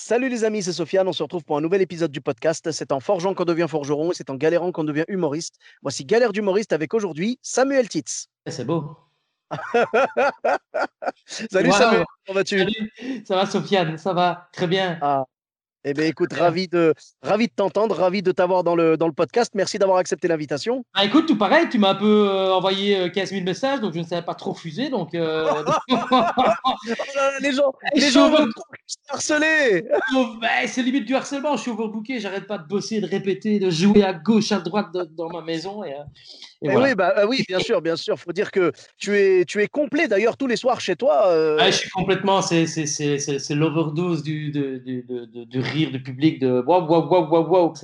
Salut les amis, c'est Sofiane. On se retrouve pour un nouvel épisode du podcast. C'est en forgeant qu'on devient forgeron et c'est en galérant qu'on devient humoriste. Voici Galère d'humoriste avec aujourd'hui Samuel Titz. C'est beau. Salut Wow. Samuel, comment vas-tu? Salut, ça va Sofiane, ça va très bien. Ah. Eh bien écoute, ravi de, ravi de t'entendre, ravi de t'avoir dans le, dans le podcast. Merci d'avoir accepté l'invitation. Ah, écoute, tout pareil, tu m'as un peu euh, envoyé euh, 15 000 messages, donc je ne savais pas trop refuser. Donc, euh, Oh les gens, les gens te harceler. ben, c'est limite du harcèlement. Je suis overbooké, j'arrête pas de bosser, de répéter, de jouer à gauche, à droite de- dans ma maison. Et, euh, et Eh voilà. oui, bah, euh, oui, bien sûr, bien sûr. faut dire que tu es, tu es complet d'ailleurs tous les soirs chez toi. euh, Ah, je suis complètement, c'est l'overdose du, du, de- du rire du public, de waouh, waouh, waouh, waouh, waouh.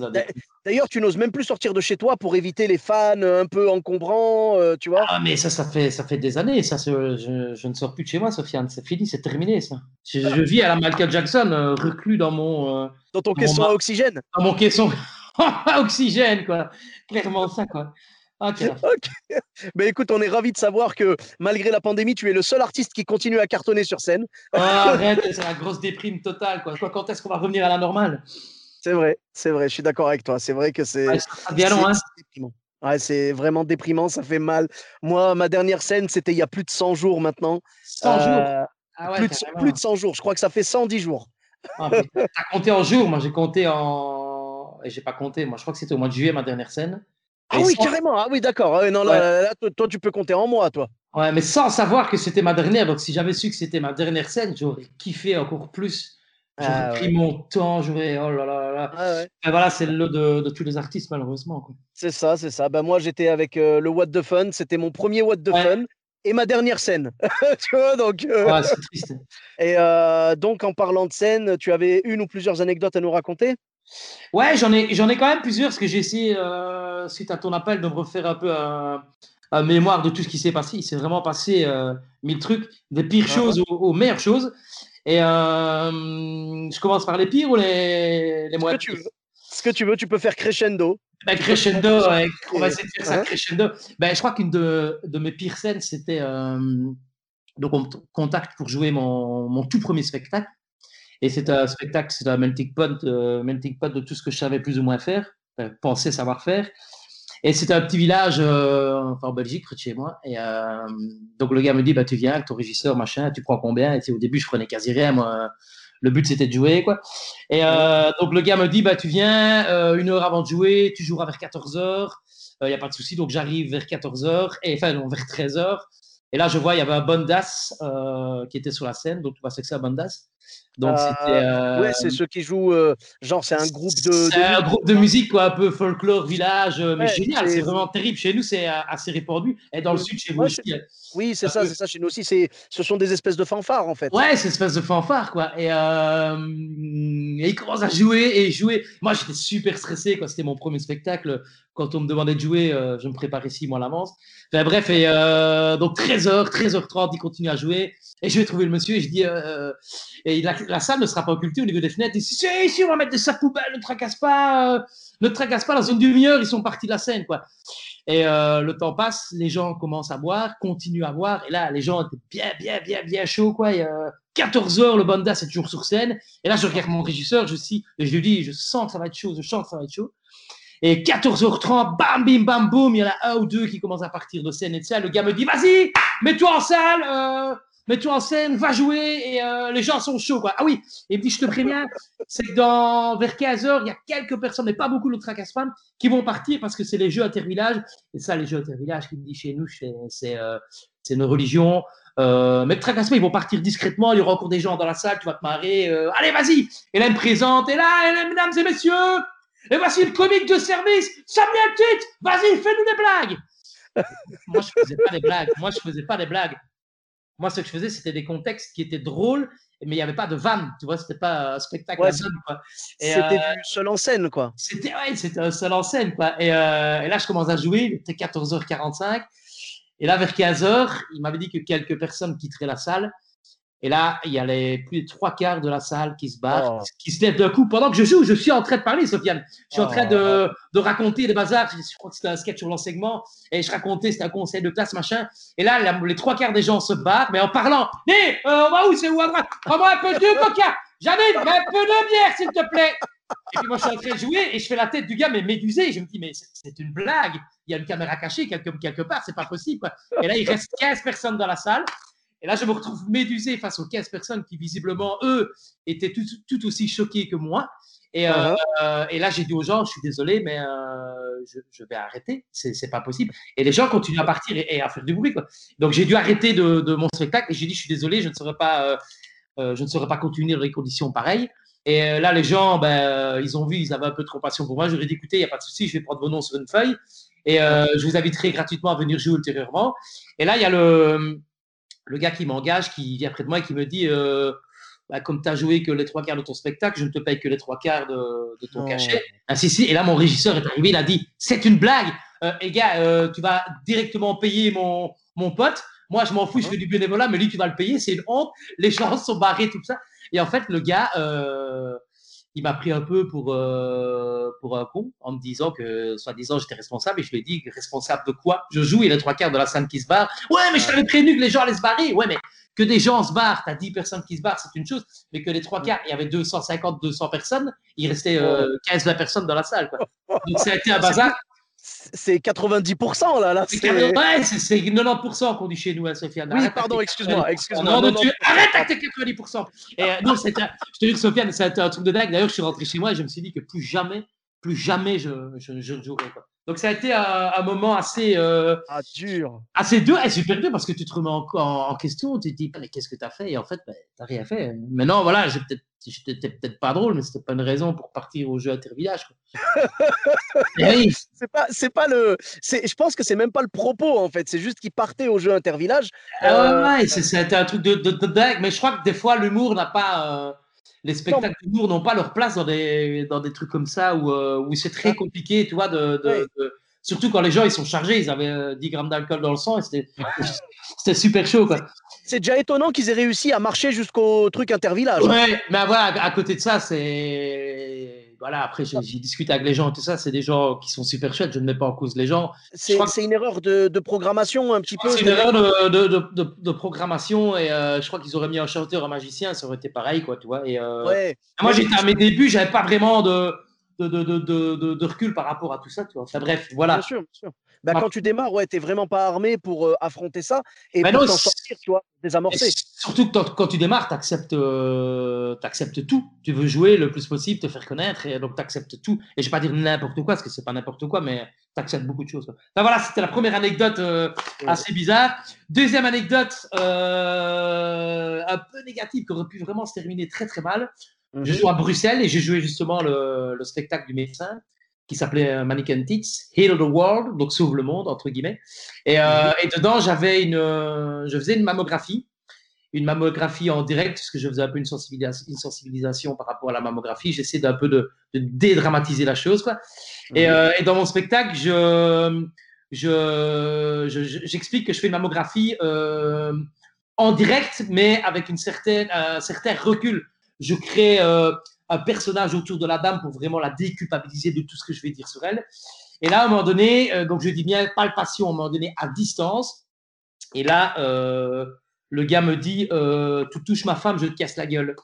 D'ailleurs, tu n'oses même plus sortir de chez toi pour éviter les fans euh, un peu encombrants, euh, tu vois. Ah, mais ça, ça fait, ça fait des années. Ça, je, je ne sors plus de chez moi, Sofiane. C'est fini, c'est terminé, ça. Je, je vis à la Michael Jackson, euh, reclus dans mon, Dans ton caisson bah. à oxygène. dans mon caisson à oxygène, quoi. Clairement ça, quoi. Ok. Mais écoute, on est ravis de savoir que malgré la pandémie, tu es le seul artiste qui continue à cartonner sur scène. Ah, arrête, c'est la grosse déprime totale, quoi. Quand est-ce qu'on va revenir à la normale? C'est vrai, c'est vrai, je suis d'accord avec toi. C'est vrai que c'est Ouais, devient long, hein. déprimant. Ouais, c'est vraiment déprimant, ça fait mal. Moi, ma dernière scène, c'était il y a plus de 100 jours maintenant. 100 jours? Euh, Ah ouais, plus, de, plus de 100 jours, je crois que ça fait 110 jours. Ah. T'as compté en jours, moi j'ai compté en. Et j'ai pas compté, moi je crois que c'était au mois de juillet ma dernière scène. Ah Et oui, sans- carrément. Ah oui, d'accord. Ah non, là, Ouais. là, là, toi, toi, tu peux compter en mois, toi. Ouais, mais sans savoir que c'était ma dernière. Donc si j'avais su que c'était ma dernière scène, j'aurais kiffé encore plus. J'aurais Ah pris ouais. mon temps, j'aurais. Oh là là là là. Ah ouais. Et voilà, c'est le lot de, de tous les artistes, malheureusement. C'est ça, c'est ça. Bah, moi, j'étais avec euh, le What the Fun. C'était mon premier What the. Fun et ma dernière scène. tu vois, donc. euh, Ouais, c'est triste. Et euh, donc, en parlant de scène, tu avais une ou plusieurs anecdotes à nous raconter? Ouais, j'en ai, j'en ai quand même plusieurs parce que j'ai essayé, euh, suite à ton appel, de me refaire un peu un, un mémoire de tout ce qui s'est passé. Il s'est vraiment passé euh, mille trucs, des pires Ah choses aux, aux meilleures choses. Et euh, je commence par les pires ou les, les Ce moins que tu pires? veux. Ce que tu veux, tu peux faire crescendo. Ben, crescendo, ouais, on va essayer de faire ça crescendo. Ben, je crois qu'une de, de mes pires scènes, c'était. euh, donc, on me contacte pour jouer mon, mon tout premier spectacle. Et c'est un spectacle, c'est un melting pot, euh, melting pot de tout ce que je savais plus ou moins faire, enfin, penser savoir faire. Et c'était un petit village euh, en Belgique, près de chez moi. Et euh, donc, le gars me dit bah, Tu viens avec ton régisseur, machin, tu prends combien? Et au début, je prenais quasi rien. Moi, le but, c'était de jouer. quoi. Et euh, donc, le gars me dit bah, Tu viens euh, une heure avant de jouer, tu joueras vers 14h. Il n'y a pas de souci. Donc, j'arrive vers 14h, et enfin, vers 13h. Et là, je vois, il y avait un Bondas euh, qui était sur la scène. Donc, tu ce que c'est un Bondas Donc, Euh, c'était. euh, Ouais, c'est ceux qui jouent. euh, genre, c'est un groupe de. c'est de- un groupe de musique, quoi, un peu folklore, village, euh, mais Ouais, génial, c'est- vraiment terrible. Chez nous, c'est euh, assez répandu. Et dans le sud, chez vous Ouais, aussi. Oui, c'est ça, c'est ça. Chez nous aussi, c'est, ce sont des espèces de fanfares en fait. Ouais, c'est une espèce de fanfare, quoi. Et, euh, et il commence à jouer et jouer. Moi, j'étais super stressé, quoi. C'était mon premier spectacle. Quand on me demandait de jouer, euh, je me préparais six mois à l'avance. Enfin, bref, et euh, donc 13h, 13h30, il continue à jouer. Et je vais trouver le monsieur et je dis, euh, et la, la salle ne sera pas occultée au niveau des fenêtres. Dit, si, si, on va mettre des sacs poubelles, ne tracasse pas, euh, ne tracasse pas, dans une demi-heure, ils sont partis de la scène, quoi. Et euh, le temps passe, les gens commencent à boire, continuent à boire, et là, les gens étaient bien, bien, bien, bien chauds, quoi. Et, euh, 14 heures, le Banda, c'est toujours sur scène. Et là, je regarde mon régisseur, je, suis, je lui dis, je sens que ça va être chaud, je sens que ça va être chaud. Et 14h30, bam, bim, bam, boum, il y en a un ou deux qui commencent à partir de scène et de ça. Le gars me dit, vas-y, mets-toi en salle, euh, mets-toi en scène, va jouer, et euh, les gens sont chauds, quoi. Ah oui, et dit, je te préviens, c'est que dans, vers 15h, il y a quelques personnes, mais pas beaucoup de tracasse-femmes, qui vont partir parce que c'est les jeux intervillages. Et ça, les jeux intervillages, qui me dit chez nous, c'est, euh, c'est une religion. Euh, mais tracasse ils vont partir discrètement. Il y aura encore des gens dans la salle, tu vas te marrer. euh, allez, vas-y. Et là, me présente. Et là, et là, mesdames et messieurs, et voici le comique de service, Samuel Tit. Vas-y, fais-nous des blagues. Moi, je faisais pas des blagues. Moi, je faisais pas des blagues. Moi, ce que je faisais, c'était des contextes qui étaient drôles, mais il n'y avait pas de vanne, tu vois, c'était pas un spectacle Ouais, C'était euh, du seul en scène, quoi. c'était ouais, c'était un seul en scène, quoi. Et, euh, et là, je commence à jouer, il était 14h45. Et là, vers 15h, il m'avait dit que quelques personnes quitteraient la salle. Et là, il y a les plus de trois quarts de la salle qui se barrent, Oh. qui se lèvent d'un coup. Pendant que je joue, je suis en train de parler, Sofiane. Je suis en train de, de raconter des bazars. Je crois que c'était un sketch sur l'enseignement. Et je racontais, c'était un conseil de classe, machin. Et là, la- les trois quarts des gens se barrent, mais en parlant. Hé, euh, on va où? C'est où à droite? Prends-moi un peu de coca. Janine, mets un peu de bière, s'il te plaît. Et puis moi, je suis en train de jouer et je fais la tête du gars, mais médusé. Je me dis, mais c'est- c'est une blague. Il y a une caméra cachée quelque, quelque part, c'est pas possible. quoi. Et là, il reste 15 personnes dans la salle. Et là, je me retrouve médusé face aux 15 personnes qui, visiblement, eux, étaient tout, tout aussi choqués que moi. Et, euh, Uh-huh. euh, et là, j'ai dit aux gens, je suis désolé, mais euh, je, je vais arrêter. C'est pas possible. Et les gens continuent à partir et, et à faire du bruit. Quoi. Donc, j'ai dû arrêter de, de mon spectacle et j'ai dit, je suis désolé, je ne saurais pas, je ne saurais pas continuer dans des conditions pareilles. Et là, les gens, ben, ils ont vu, ils avaient un peu de compassion pour moi. J'aurais dit, écoutez, il n'y a pas de souci, je vais prendre vos noms sur une feuille et je vous inviterai gratuitement à venir jouer ultérieurement. Et là, il y a le, le gars qui m'engage, qui vient près de moi et qui me dit, euh, bah, comme tu as joué que les trois quarts de ton spectacle, je ne te paye que les trois quarts de, de ton Non. cachet. Ah, si, si. Et là, mon régisseur est arrivé, il a dit, c'est une blague. Euh, et gars, euh, tu vas directement payer mon, mon pote. Moi, je m'en fous, je fais du bénévolat, mais lui, tu vas le payer, c'est une honte. Les gens sont barrés, tout ça. Et en fait, le gars, euh, il m'a pris un peu pour, euh, pour un con en me disant que, soi-disant, j'étais responsable. Et je lui ai dit, responsable de quoi? Je joue, il y a trois quarts de la scène qui se barre. Ouais, mais je t'avais prévenu que les gens allaient se barrer. Ouais, mais que des gens se barrent, tu as 10 personnes qui se barrent, c'est une chose. Mais que les trois quarts, il y avait 250, 200 personnes, il restait euh, 15, 20 personnes dans la salle. Quoi. Donc ça a été un bazar. C'est 90% là. là C'est c'est- carré- Ouais, c'est c'est 90% qu'on dit chez nous, hein, Sofiane. Oui, Arrête pardon, excuse-moi, 90%. excuse-moi, Non, non, non, tu-. Arrête avec tes 90%. Et, euh, non, je te dis que Sofiane, c'était un truc de dingue. D'ailleurs, je suis rentré chez moi et je me suis dit que plus jamais, plus jamais je, je, je ne jouerai. Quoi. Donc ça a été un, un moment assez, euh, Ah, dur. assez dur et super dur parce que tu te remets en, en- en question, tu te dis, mais qu'est-ce que tu as fait? Et en fait, tu n'as rien fait. Maintenant, voilà, j'étais peut-être pas drôle, mais c'était pas une raison pour partir au jeu. Et oui, C'est pas, c'est pas le. Je pense que c'est même pas le propos en fait. C'est juste qu'il partait au jeu intervillage. Ah Euh, ouais, c'est- c'était un truc de, de, de dingue. Mais je crois que des fois, l'humour n'a pas. Euh, les spectacles d'humour n'ont pas leur place dans des, dans des trucs comme ça où, euh, où c'est très compliqué, tu vois. De, de- surtout quand les gens ils sont chargés, ils avaient euh, 10 grammes d'alcool dans le sang et c'était c'était super chaud. Quoi. C'est déjà étonnant qu'ils aient réussi à marcher jusqu'au truc intervillage. Ouais, mais voilà, à côté de ça, c'est. Voilà, après, j'ai discuté avec les gens et tout ça, c'est des gens qui sont super chouettes, je ne mets pas en cause les gens. C'est que- une erreur de, de programmation un petit peu. C'est une erreur de, programmation et euh, je crois qu'ils auraient mis un chanteur, un magicien, ça aurait été pareil, quoi, tu vois. Et, euh, Ouais. Moi, j'étais à mes débuts, j'avais pas vraiment de- de recul par rapport à tout ça, tu vois. Enfin, bref, voilà. Bien sûr, bien sûr. Bah, Ah. quand tu démarres, ouais, t'es vraiment pas armé pour euh, affronter ça et Bah pour t'en sortir, tu vois, désamorcer. surtout que quand, tu démarres, tu acceptes, tout. Tu veux jouer le plus possible, te faire connaître, et donc tu acceptes tout. Et je vais pas dire n'importe quoi, parce que c'est pas n'importe quoi, mais tu acceptes beaucoup de choses. quoi. Enfin, voilà, c'était la première anecdote euh, Ouais. assez bizarre. Deuxième anecdote, euh, un peu négative, qui aurait pu vraiment se terminer très très mal. Je Mhm. joue à Bruxelles et j'ai joué justement le, le spectacle du médecin qui s'appelait euh, Mannequin Tits, Heal the World, donc sauve le monde, entre guillemets. Et, euh, et dedans, j'avais une, euh, je faisais une mammographie, une mammographie en direct, parce que je faisais un peu une sensibilisation, une sensibilisation par rapport à la mammographie. J'essaie d'un peu de, de dédramatiser la chose, quoi. Et, euh, et dans mon spectacle, je, je, je- je- j'explique que je fais une mammographie en direct, mais avec une certaine, un certain recul. Je crée un personnage autour de la dame pour vraiment la déculpabiliser de tout ce que je vais dire sur elle. Et là, à un moment donné, euh, donc je dis bien palpation, à un moment donné, à distance. Et là, euh, le gars me dit euh, Tu touches ma femme, je te casse la gueule.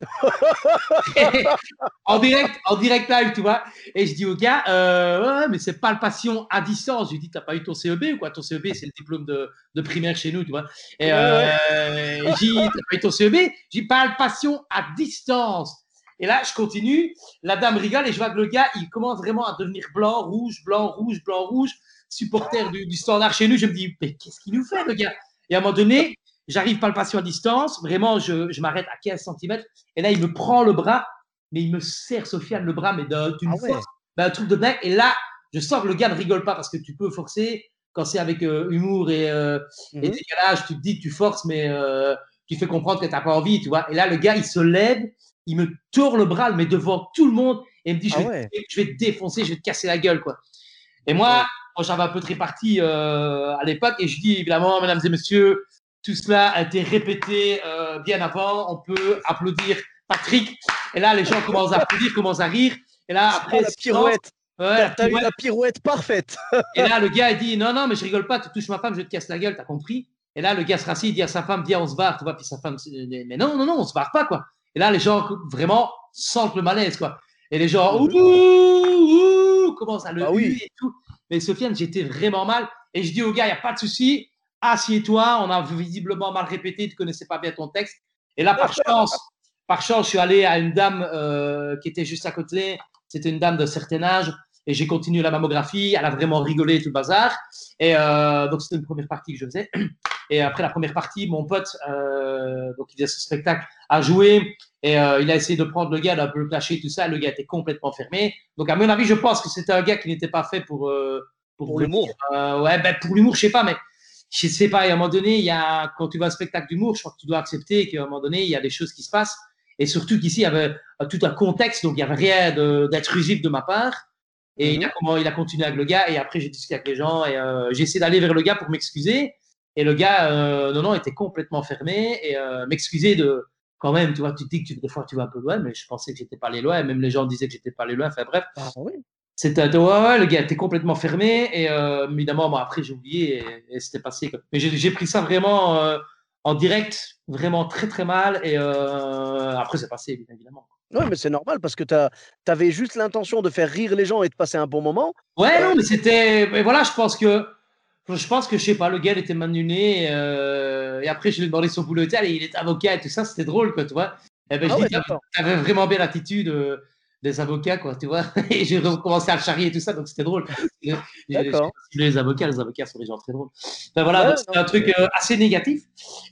en direct, en direct live, tu vois. Et je dis au gars, euh, ouais, mais c'est palpation à distance. Je lui dis, t'as pas eu ton CEB ou quoi? Ton CEB, c'est le diplôme de, de primaire chez nous, tu vois. Et euh, je dis, t'as pas eu ton CEB Je dis, palpation à distance. Et là, je continue. La dame rigole et je vois que le gars, il commence vraiment à devenir blanc, rouge, blanc, rouge, blanc, rouge. Supporter du, du standard chez nous. Je me dis, mais qu'est-ce qu'il nous fait, le gars? Et à un moment donné, j'arrive palpation à distance. Vraiment, je, je m'arrête à 15 cm. Et là, il me prend le bras, mais il me serre, Sofiane, le bras, mais d'un- d'une Ah ouais. force, ben, un truc de dingue. Et là, je sens que le gars ne rigole pas parce que tu peux forcer quand c'est avec euh, humour et, euh, et Mhm. décalage. Tu te dis tu forces, mais euh, tu fais comprendre que tu n'as pas envie, tu vois. Et là, le gars, il se lève, il me tourne le bras, mais devant tout le monde, et il me dit, je Ah vais, ouais. te- je vais te défoncer, je vais te casser la gueule, quoi. Et moi, j'avais un peu de répartie euh, à l'époque, et je dis, évidemment, mesdames et messieurs, tout cela a été répété euh, bien avant, on peut applaudir Patrick. Et là, les gens commencent à applaudir, commencent à rire. Et là, après, la pirouette. Ouais, T'as eu la pirouette parfaite. Et là, le gars, il dit Non, non, mais je rigole pas, tu touches ma femme, je te casse la gueule, t'as compris Et là, le gars se rassit, il dit à sa femme Viens, on se barre, tu vois. Puis sa femme, mais non, non, non, on se barre pas, quoi. Et là, les gens, vraiment, sentent le malaise, quoi. Et les gens, ouh, ouh, ouh, commencent à le Bah oui. huer et tout. Mais Sofiane, j'étais vraiment mal. Et je dis au gars Il n'y a pas de souci, assieds-toi, on a visiblement mal répété, tu connaissais pas bien ton texte. Et là, par chance, par chance, je suis allé à une dame euh, qui était juste à côté. C'était une dame d'un certain âge. Et j'ai continué la mammographie. Elle a vraiment rigolé tout le bazar. Et euh, donc, c'était une première partie que je faisais. Et après la première partie, mon pote, euh, donc il faisait ce spectacle, a joué. Et euh, il a essayé de prendre le gars, d'un peu le clasher, tout ça. Le gars était complètement fermé. Donc, à mon avis, je pense que c'était un gars qui n'était pas fait pour. euh, Pour l'humour. euh, ouais, ben, pour l'humour, je sais pas, mais je sais pas. Et à un moment donné, il y a, quand tu vas à un spectacle d'humour, je crois que tu dois accepter qu'à un moment donné, il y a des choses qui se passent. Et surtout qu'ici, il y avait tout un contexte, donc il n'y avait rien d'intrusif de ma part. Et il, a, comment, il a continué avec le gars, et après j'ai discuté avec les gens, et euh, j'ai essayé d'aller vers le gars pour m'excuser. Et le gars, euh, non, non, était complètement fermé, et euh, m'excuser de. Quand même, tu vois, tu te dis que tu- des fois tu vas un peu loin, mais je pensais que j'étais pas allé loin, et même les gens disaient que j'étais pas allé loin. Enfin bref, Ah oui. c'était ouais, ouais, le gars était complètement fermé et euh, évidemment moi après j'ai oublié et, et c'était passé quoi. mais j'ai pris ça vraiment euh, en direct vraiment très très mal et euh, après c'est passé bien évidemment Ouais, mais c'est normal parce que tu avais juste l'intention de faire rire les gens et de passer un bon moment. ouais non mais c'était mais voilà je pense que je pense que je sais pas le gars il était manuné euh, et après je lui ai demandé son boulot et il est avocat et tout ça c'était drôle quoi tu vois. Et ben Ah je ouais, dis t'avais vraiment bien l'attitude euh, des avocats quoi tu vois. Et j'ai recommencé à le charrier et tout ça donc c'était drôle. D'accord. les avocats les avocats sont des gens très drôles. Ben voilà Ouais, non, un truc euh, assez négatif.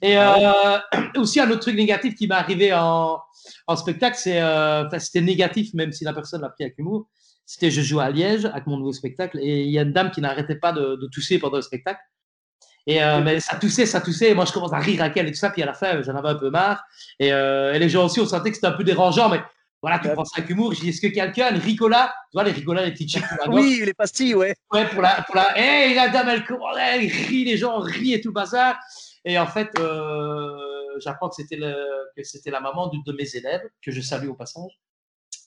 Et euh, aussi un autre truc négatif qui m'est arrivé en, en spectacle c'est c'était négatif même si la personne l'a pris avec humour c'était je jouais à Liège avec mon nouveau spectacle et il y a une dame qui n'arrêtait pas de, de tousser pendant le spectacle et euh, mais ça toussait, ça toussait. Et moi, je commence à rire avec elle et tout ça. Puis à la fin, j'en avais un peu marre. Et, euh, et les gens aussi, on sentait que c'était un peu dérangeant. Mais voilà, tu prends ça avec humour. Je dis, est-ce que quelqu'un, une Ricola, tu vois, les Ricolas, les petites chips pour la Oui, les pastilles, ouais. ouais, pour la, pour la, hey, la dame, elle, elle rit, les gens rient et tout le bazar. Et en fait, euh, j'apprends que c'était le, que c'était la maman d'une de mes élèves, que je salue au passage.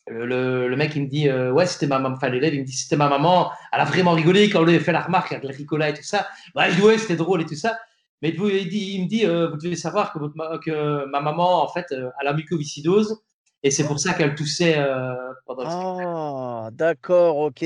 Euh, Le, mec, il me dit, euh, ouais, c'était ma maman, enfin, l'élève, il me dit, c'était ma maman, elle a vraiment rigolé quand on lui a fait la remarque avec le Ricola et tout ça. Ouais, je dis, ouais, c'était drôle et tout ça. Mais il, me dit, euh, vous devez savoir que, ma- maman, en fait, euh, a mucoviscidose. Et c'est pour ça qu'elle toussait pendant le Ah, d'accord, ok.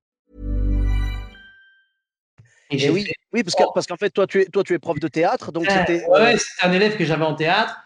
Et Et j'ai oui, fait- oui parce que- parce qu'en fait, toi tu, es, toi, tu es prof de théâtre, donc Ouais, c'était. ouais, un élève que j'avais en théâtre.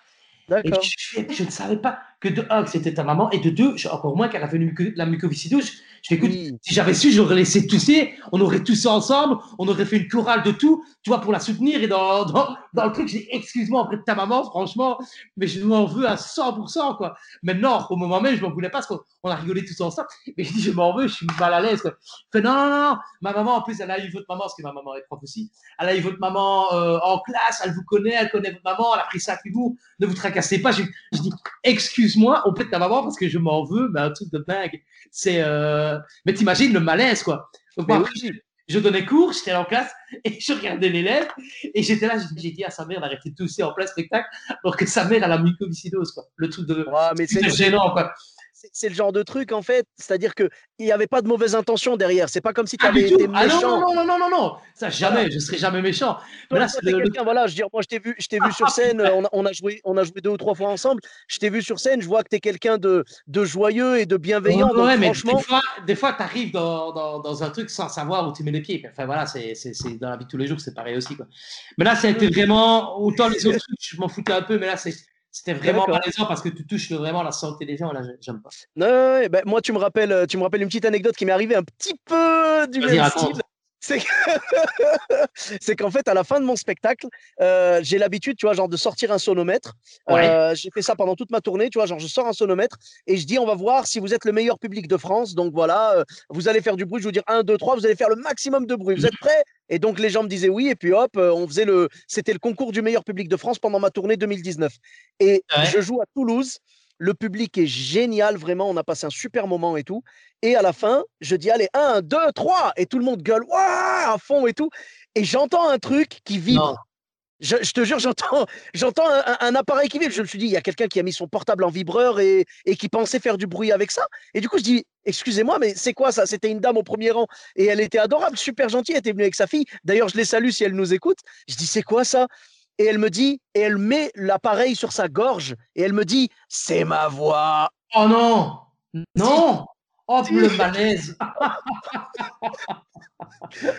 Et je, je ne savais pas que de un, que c'était ta maman, et de deux, encore moins qu'elle avait une la mucoviscidose. Je, fais, écoute, Oui. si j'avais su, j'aurais laissé tousser, on aurait toussé ensemble, on aurait fait une chorale de tout, tu vois, pour la soutenir. Et dans, dans, dans le truc, j'ai excuse-moi auprès de ta maman, franchement, mais je m'en veux à 100%, quoi. Maintenant, au moment même, je m'en voulais pas parce qu'on on a rigolé tous ensemble. Mais je dis, je m'en veux, je suis mal à l'aise, quoi. Je fais, non, non, non, ma maman, en plus, elle a eu votre maman, parce que ma maman est prof aussi. Elle a eu votre maman euh, en classe, elle vous connaît, elle connaît votre maman, elle a pris ça avec vous, ne vous tracassez pas. Je, je dis, excuse-moi auprès de ta maman parce que je m'en veux, mais un truc de dingue. C'est, euh... mais t'imagines le malaise, quoi. Donc, moi, je, je donnais cours, j'étais en classe et je regardais l'élève et j'étais là, j'ai- dit à sa mère d'arrêter de tousser en plein spectacle alors que sa mère a la mucoviscidose, quoi. Le truc de, Ouais, mais c'est gênant, quoi. C'est le genre de truc, en fait, c'est-à-dire qu'il n'y avait pas de mauvaise intention derrière. C'est pas comme si tu avais été ah méchant. non, non, non, non, non, non, ça jamais, je serai jamais méchant. Mais là, quelqu'un, voilà, je veux dire, moi, je t'ai vu, je t'ai vu sur scène, on a, on a, joué, on a joué deux ou trois fois ensemble. Je t'ai vu sur scène, je vois que tu es quelqu'un de, de joyeux et de bienveillant. donc, franchement... des fois, tu arrives dans, dans, dans, un truc sans savoir où tu mets les pieds. Enfin, voilà, c'est dans la vie de tous les jours, c'est pareil aussi. Quoi. Mais là, ça a été vraiment, autant les autres trucs, je m'en foutais un peu, mais là, c'est c'était vraiment malaisant parce que tu touches vraiment la santé des gens. Là, j'aime pas. Non, ben, moi, tu me rappelles, tu me rappelles une petite anecdote qui m'est arrivée un petit peu du même style. c'est qu'en fait, à la fin de mon spectacle, euh, j'ai l'habitude, tu vois, genre de sortir un sonomètre. Euh, j'ai fait ça pendant toute ma tournée, tu vois, genre je sors un sonomètre et je dis, on va voir si vous êtes le meilleur public de France. Donc voilà, euh, vous allez faire du bruit. Je vous dire 1, 2, 3, vous allez faire le maximum de bruit. Vous êtes prêts? Et donc les gens me disaient oui, et puis hop, on faisait le. C'était le concours du meilleur public de France pendant ma tournée 2019. Et je joue à Toulouse. Le public est génial, vraiment. On a passé un super moment et tout. Et à la fin, je dis allez, 1, 2, 3. Et tout le monde gueule à fond et tout. Et j'entends un truc qui vibre. Je, te jure, j'entends, j'entends un, appareil qui vibre. Je me suis dit, il y a quelqu'un qui a mis son portable en vibreur et, et, qui pensait faire du bruit avec ça. Et du coup, je dis, excusez-moi, mais c'est quoi ça? C'était une dame au premier rang et elle était adorable, super gentille. Elle était venue avec sa fille. D'ailleurs, je les salue si elle nous écoute. Je dis, c'est quoi ça? Et elle me dit, et elle met l'appareil sur sa gorge, et elle me dit, c'est ma voix. Oh non. Non. Oh, le malaise.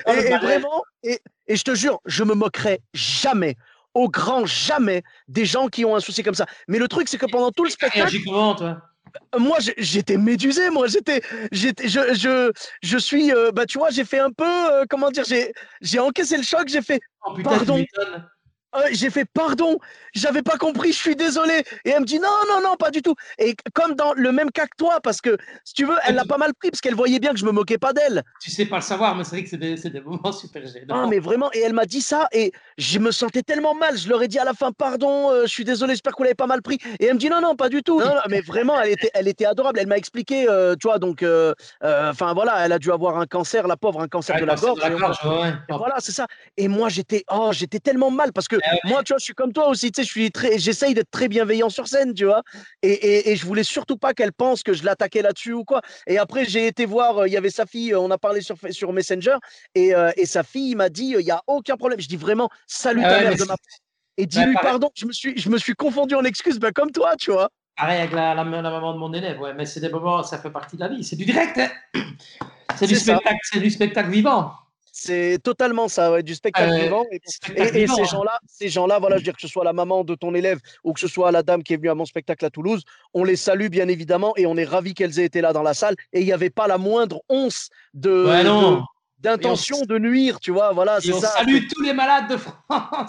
Et, vraiment, et, je te jure, je me moquerai jamais, au grand jamais, des gens qui ont un souci comme ça. Mais le truc, c'est que pendant tout le spectacle. Comment, toi moi j'étais médusé moi j'étais j'étais je, je, je suis euh, bah tu vois j'ai fait un peu euh, comment dire j'ai j'ai encaissé le choc j'ai fait oh, pardon euh, j'ai fait pardon, j'avais pas compris, je suis désolé. Et elle me dit non, non, non, pas du tout. Et comme dans le même cas que toi, parce que si tu veux, elle l'a pas mal pris parce qu'elle voyait bien que je me moquais pas d'elle. Tu sais pas le savoir, mais c'est vrai que c'est des, des, moments super gênants. Non, mais vraiment, et elle m'a dit ça et je me sentais tellement mal. Je leur ai dit à la fin pardon, euh, je suis désolé, j'espère que vous l'avez pas mal pris. Et elle me dit non, non, pas du tout. Non, mais vraiment, elle était, elle était adorable. Elle m'a expliqué, euh, tu vois, donc, enfin voilà, elle a dû avoir un cancer, la pauvre, un cancer de la gorge. Voilà, c'est ça. Et moi, j'étais, oh, j'étais tellement mal parce que moi, tu vois, je suis comme toi aussi, tu sais, je suis très, j'essaye d'être très bienveillant sur scène, tu vois, et, et, et je voulais surtout pas qu'elle pense que je l'attaquais là-dessus ou quoi. Et après, j'ai été voir, euh, il y avait sa fille, euh, on a parlé sur, sur Messenger, et, euh, et sa fille m'a dit, il y a aucun problème. Je dis vraiment, salut ah ta mère de ma et dis-lui pardon. Je me suis, je me suis confondu en excuses, ben, comme toi, tu vois. Pareil avec la, la, maman de mon élève, ouais, mais c'est des moments, ça fait partie de la vie, c'est du direct, hein c'est du spectacle, c'est du spectacle vivant. C'est totalement ça, ouais, du spectacle euh, vivant. Et, et, ces gens-là, ces gens-là, voilà, je veux dire que ce soit la maman de ton élève ou que ce soit la dame qui est venue à mon spectacle à Toulouse, on les salue bien évidemment et on est ravis qu'elles aient été là dans la salle. Et il n'y avait pas la moindre once de, de, d'intention de nuire, tu vois. Voilà, c'est ça. On salue tous les malades de France. on,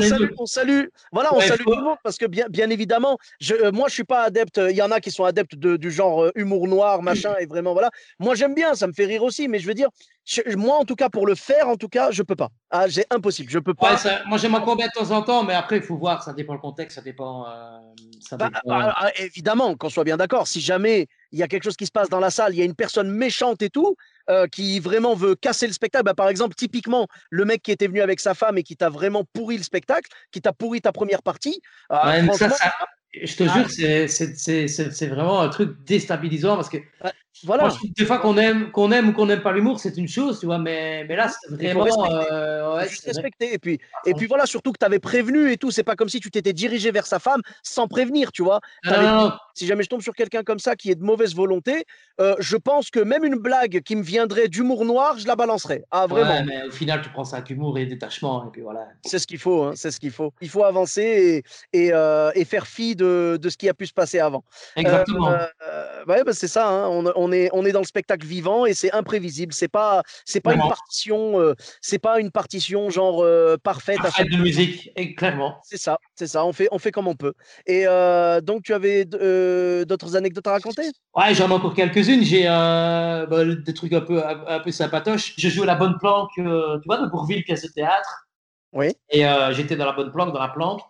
salue, on, salue, voilà, on salue tout le monde parce que bien, bien évidemment, je, euh, moi je suis pas adepte. Il y en a qui sont adeptes de, du genre euh, humour noir, machin, et vraiment voilà. Moi j'aime bien, ça me fait rire aussi, mais je veux dire, moi en tout cas pour le faire, en tout cas, je peux pas. Ah, j'ai impossible, je peux pas. moi j'aime encore bien de temps en temps, mais après il faut voir, ça dépend le contexte, ça dépend. Euh, ça bah, bah, ah, évidemment, qu'on soit bien d'accord. Si jamais il y a quelque chose qui se passe dans la salle, il y a une personne méchante et tout, euh, qui vraiment veut casser le spectacle. Bah, par exemple, typiquement, le mec qui était venu avec sa femme et qui t'a vraiment pourri le spectacle, qui t'a pourri ta première partie. Euh, je te jure, c'est vraiment un truc déstabilisant parce que voilà. des fois qu'on aime, qu'on aime ou qu'on n'aime pas l'humour, c'est une chose, tu vois, mais, mais là, c'est vraiment. Euh, respecter. Et puis, et puis voilà, surtout que tu avais prévenu et tout. C'est pas comme si tu t'étais dirigé vers sa femme sans prévenir, tu vois. Si jamais je tombe sur quelqu'un comme ça qui est de mauvaise volonté, euh, je pense que même une blague qui me viendrait d'humour noir, je la balancerais. Ah, vraiment. mais au final, tu prends ça avec humour et détachement. Et puis voilà. C'est ce qu'il faut, hein, c'est ce qu'il faut. Il faut avancer et, et, euh, et faire fi de, de, ce qui a pu se passer avant. Exactement. ouais, bah, c'est ça. Hein. On, on est, on est dans le spectacle vivant et c'est imprévisible. C'est pas, c'est pas une partition, euh, c'est pas une partition genre euh, parfaite. Parfaite de musique, et clairement. C'est ça, c'est ça. On fait, on fait comme on peut. Et euh, donc, tu avais d'autres anecdotes à raconter? Ouais, j'en ai encore quelques-unes. J'ai bah, des trucs un peu, un, peu sympatoches. Je joue à la bonne planque, tu vois, de Bourville, pièce de théâtre. Oui. Et j'étais dans la bonne planque, dans la planque.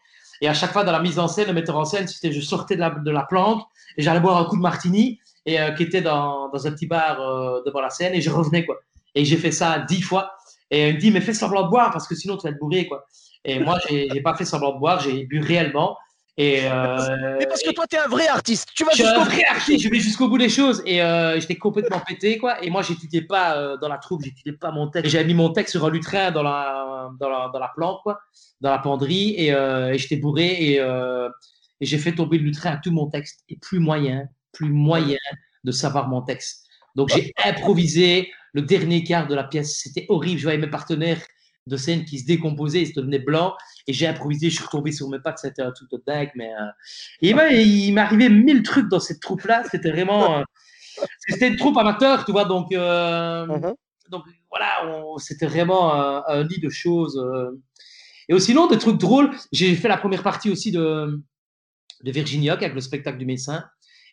Et à chaque fois, dans la mise en scène, le metteur en scène, c'était je sortais de la, de la planque et j'allais boire un coup de martini et euh, qui était dans, dans, un petit bar euh, devant la scène et je revenais quoi. Et j'ai fait ça dix fois. Et elle me dit mais fais semblant de boire parce que sinon tu vas te bourrer quoi. Et moi j'ai pas fait semblant de boire, j'ai bu réellement. Et euh, mais parce que toi, tu es un vrai artiste. Tu vas un vrai artiste, je vais jusqu'au bout des choses. Et euh, j'étais complètement pété, quoi. Et moi, j'étudiais pas euh, dans la troupe, j'étudiais pas mon texte. J'avais mis mon texte sur un lutrin dans la, dans la, dans la plante, quoi, dans la penderie. Et, et j'étais bourré. Et, et j'ai fait tomber le lutrin à tout mon texte. Et plus moyen, plus moyen de savoir mon texte. Donc, j'ai improvisé le dernier quart de la pièce. C'était horrible. Je voyais mes partenaires de scène qui se décomposaient, ils se devenaient blancs. Et j'ai improvisé, je suis retombé sur mes pattes, c'était un truc de dingue. Mais, euh, Et ben, il m'arrivait mille trucs dans cette troupe-là. C'était vraiment. Euh, c'était une troupe amateur, tu vois. Donc, euh, uh-huh. donc voilà, c'était vraiment un, lit de choses. Et aussi, sinon, des trucs drôles. J'ai fait la première partie aussi de, de Virginia avec le spectacle du médecin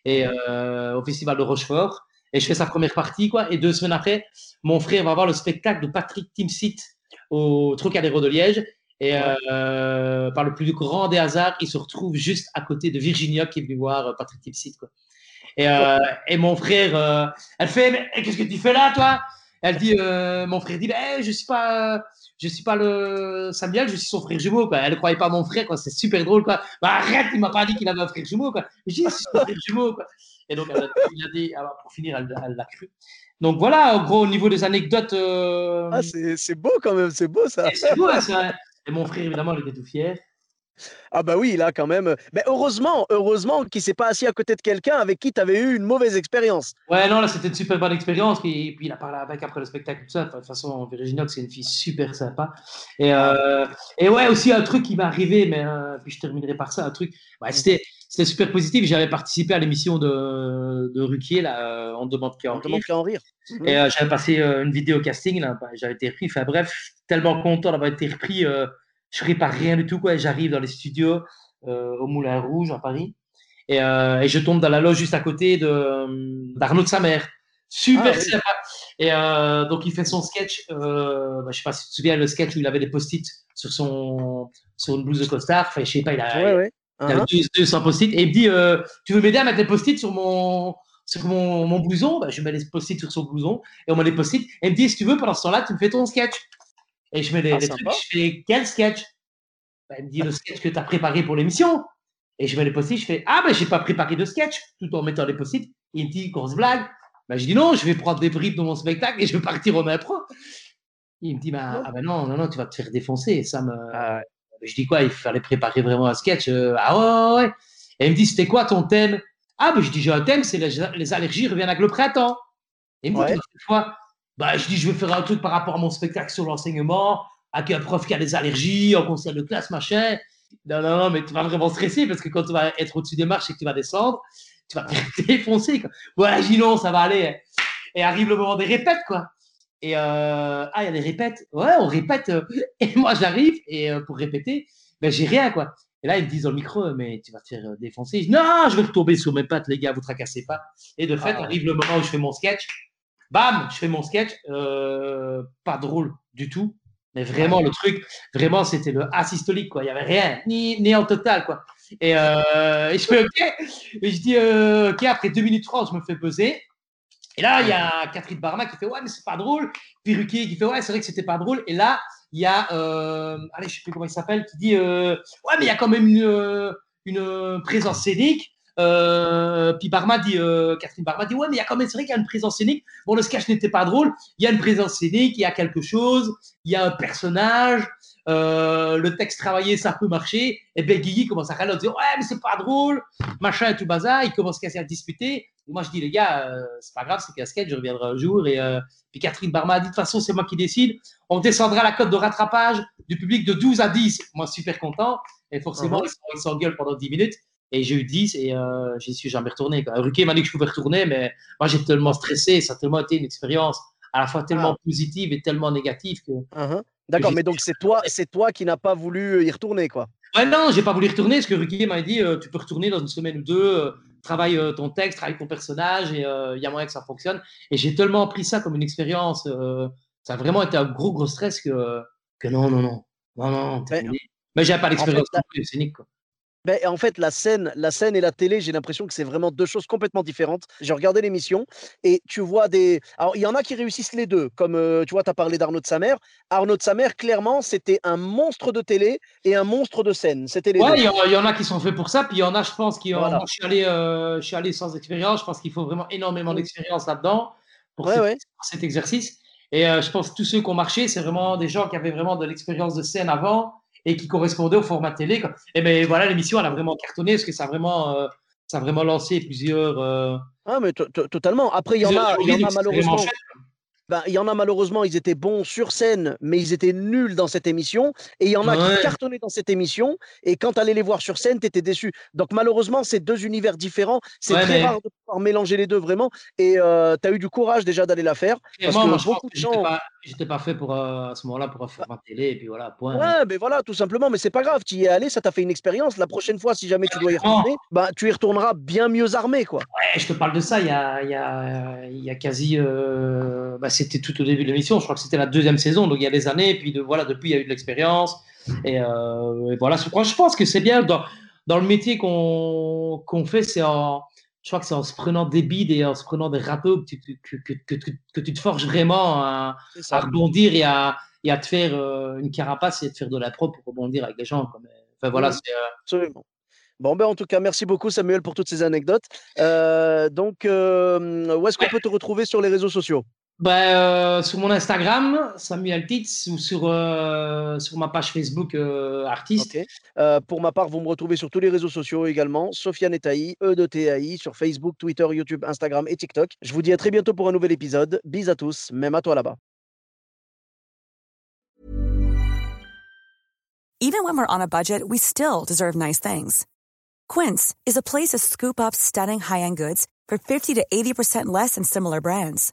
et au festival de Rochefort. Et je fais sa première partie, quoi. Et deux semaines après, mon frère va voir le spectacle de Patrick Timsit au Trocadéro de Liège. Et euh, par le plus grand des hasards, il se retrouve juste à côté de Virginia qui est venue voir euh, Patrick Tipsit. Quoi. Et, euh, et, mon frère, elle fait Mais qu'est-ce que tu fais là, toi? Elle dit Mon frère dit ben, Je ne suis, pas, je suis pas le Samuel, je suis son frère jumeau. Quoi. Elle ne croyait pas mon frère, quoi. c'est super drôle. Quoi. Bah, arrête, il m'a pas dit qu'il avait un frère jumeau. Quoi. Je dis suis son frère jumeau. Quoi. Et donc, elle a, dit, ah, pour finir, elle l'a cru. Donc voilà, en gros, au niveau des anecdotes. Ah, c'est beau quand même, c'est beau ça. C'est beau, hein, ça. Et mon frère, évidemment, il était tout fier. Ah bah oui, là quand même. Mais heureusement, heureusement qu'il s'est pas assis à côté de quelqu'un avec qui tu avais eu une mauvaise expérience. Ouais, non, là c'était une super bonne expérience. Et puis il a parlé avec après le spectacle, tout ça. De toute façon, Virginie c'est une fille super sympa. Et, euh, et ouais, aussi un truc qui m'est arrivé, mais euh, puis je terminerai par ça, un truc. Ouais, c'était c'était super positif. J'avais participé à l'émission de, de Ruquier, là, euh, On demande qu'à en, en, rire. Et euh, j'avais passé euh, une vidéo casting, là, bah, j'avais été repris. Enfin bref, tellement content d'avoir été repris. Je répare rien du tout, quoi. J'arrive dans les studios au Moulin Rouge, à Paris. Et, et, je tombe dans la loge juste à côté d'Arnaud de, sa mère. Super ah, sympa. Et donc, il fait son sketch. Euh, bah, je sais pas si tu te souviens, le sketch où il avait des post-it sur, son, sur une blouse de costard. Enfin, je sais pas, il a, ouais, ouais. Il uh -huh. post-it et il me dit euh, Tu veux m'aider à mettre les post-it sur mon, sur mon, mon blouson? Bah, Je mets les post-it sur son blouson et on met les post-it. Et il me dit Si tu veux, pendant ce temps-là, tu me fais ton sketch. Et je mets les, ah, trucs. Je fais Quel sketch? Bah, Il me dit Le sketch que tu as préparé pour l'émission. Et je mets les post-it. Je fais Ah, ben, j'ai pas préparé de sketch tout en mettant les post-it. Il me dit Grosse blague. Bah, je dis Non, je vais prendre des bribes dans mon spectacle et je vais partir au pro. Il me dit bah, Ah, ben non, non, non, tu vas te faire défoncer. Ça me. Ah, je dis quoi Il fallait préparer vraiment un sketch. Euh, ah ouais, ouais. Et il me dit, c'était quoi ton thème? Ah, ben je dis, j'ai un thème, c'est les, allergies reviennent avec le printemps. Et il me dit, quoi bah, Je dis, je veux faire un truc par rapport à mon spectacle sur l'enseignement, avec un prof qui a des allergies, en conseil de classe, machin. Non, non, non, mais tu vas vraiment stresser parce que quand tu vas être au-dessus des marches et que tu vas descendre, tu vas te défoncer. Quoi. Ouais, dis non, ça va aller. Et arrive le moment des répètes, quoi. Et euh, ah, il y a des répètes. Ouais, on répète. Euh, et moi, j'arrive et euh, pour répéter, ben j'ai rien quoi. Et là, ils me disent dans le micro, mais tu vas te faire défoncer. non, je vais retomber sur mes pattes, les gars, vous tracassez pas. Et de fait, ah. arrive le moment où je fais mon sketch. Bam, je fais mon sketch. pas drôle du tout. Mais vraiment, le truc, vraiment, c'était le asystolique, quoi. Il n'y avait rien, ni, en total, quoi. Et, je fais OK. Et je dis OK, après 2 minutes 30, je me fais peser. Et là, il y a Catherine Barma qui fait Ouais, mais c'est pas drôle. Piruquier qui fait Ouais, c'est vrai que c'était pas drôle. Et là, il y a, euh, allez, je sais plus comment il s'appelle, qui dit euh, Ouais, mais il y a quand même une, euh, une présence scénique. Puis Barma dit, Catherine Barma dit Ouais, mais il y a quand même, c'est vrai qu'il y a une présence scénique. Bon, le sketch n'était pas drôle. Il y a une présence scénique, il y a quelque chose, il y a un personnage. le texte travaillé, ça peut marcher. Et ben Guigui commence à râler, dire Ouais, mais c'est pas drôle, machin et tout bazar. Il commence à disputer moi, je dis, les gars, euh, c'est pas grave, c'est casquette, je reviendrai un jour. Et euh, puis Catherine Barma a dit, de toute façon, c'est moi qui décide. On descendra la cote de rattrapage du public de 12 à 10. Moi, super content. Et forcément, uh-huh. ils s'engueulent pendant 10 minutes. Et j'ai eu 10 et euh, j'y suis jamais retourné. Ruquier m'a dit que je pouvais retourner, mais moi, j'ai tellement stressé. Ça a tellement été une expérience à la fois tellement ah. positive et tellement négative que. Uh-huh. D'accord, mais donc c'est toi, c'est toi qui n'as pas voulu y retourner, quoi. Ouais, non, j'ai pas voulu retourner parce que Ruquier m'a dit tu peux retourner dans une semaine ou deux travaille euh, ton texte, travaille ton personnage et euh, il y a moyen que ça fonctionne. Et j'ai tellement pris ça comme une expérience. Euh, ça a vraiment été un gros, gros stress que, que non, non, non. Non, non, mais, mais j'avais pas l'expérience scénique. Quoi. Ben, en fait, la scène, la scène et la télé, j'ai l'impression que c'est vraiment deux choses complètement différentes. J'ai regardé l'émission et tu vois des. Alors, il y en a qui réussissent les deux. Comme euh, tu vois, tu as parlé d'Arnaud de Samer. Arnaud de Samer, clairement, c'était un monstre de télé et un monstre de scène. C'était les Ouais, deux. il y, en- il y en a qui sont faits pour ça, puis il y en a, je pense, qui ont. Voilà. moi, je, suis allé, euh, je suis allé sans expérience. Je pense qu'il faut vraiment énormément Mm. d'expérience là-dedans pour, Ouais, cet- ouais. pour cet exercice. Et euh, je pense que tous ceux qui ont marché, c'est vraiment des gens qui avaient vraiment de l'expérience de scène avant et qui correspondaient au format télé. quoi. Et ben voilà, l'émission, elle a vraiment cartonné parce que ça a vraiment, euh, ça a vraiment lancé plusieurs. euh, Ah, mais to- to- totalement. Après, il y en a, y en a malheureusement. Ben, il y en a malheureusement, ils étaient bons sur scène, mais ils étaient nuls dans cette émission. Et il y en a Ouais. qui cartonnaient dans cette émission. Et quand tu allais les voir sur scène, tu étais déçu. Donc malheureusement, c'est deux univers différents. C'est Ouais, très mais- rare de pouvoir mélanger les deux vraiment. Et tu as eu du courage déjà d'aller la faire. Parce que moi, je pense beaucoup de gens. pas, j'étais pas fait pour, euh, à ce moment-là pour un format télé, et puis voilà, point. Ouais, mais voilà, tout simplement. Mais c'est pas grave. Tu y es allé, ça t'a fait une expérience. La prochaine fois, si jamais tu dois y retourner, ben, tu y retourneras bien mieux armé. quoi. Ouais, je te parle de ça il y a, il y a, il y a quasi. euh, bah, c'était tout au début de l'émission. Je crois que c'était la deuxième saison, donc il y a des années. Et puis de, voilà, depuis, il y a eu de l'expérience. Et, euh, et voilà, je pense que c'est bien dans, dans le métier qu'on qu'on fait. C'est en, je crois que c'est en se prenant des bides et en se prenant des râteaux que tu, que, que, que, que- que tu te forges vraiment à, rebondir et à, et à te faire euh, une carapace et à te faire de la pro pour rebondir avec les gens. enfin, voilà, c'est. euh, Absolument. Bon, ben, en tout cas, merci beaucoup, Samuel, pour toutes ces anecdotes. Euh, donc, où est-ce qu'on Ouais. peut te retrouver sur les réseaux sociaux? Ben, euh, sur mon Instagram, Samuel Titz, ou sur, euh, sur ma page Facebook euh, artiste. Euh, pour ma part, vous me retrouvez sur tous les réseaux sociaux également. Sofiane Etaï, E de TAI, sur Facebook, Twitter, YouTube, Instagram et TikTok. Je vous dis à très bientôt pour un nouvel épisode. Bis à tous, même à toi là-bas. Even when we're on a budget, we still deserve nice things. Quince is a place to scoop up stunning high-end goods for 50 to 80% less than similar brands.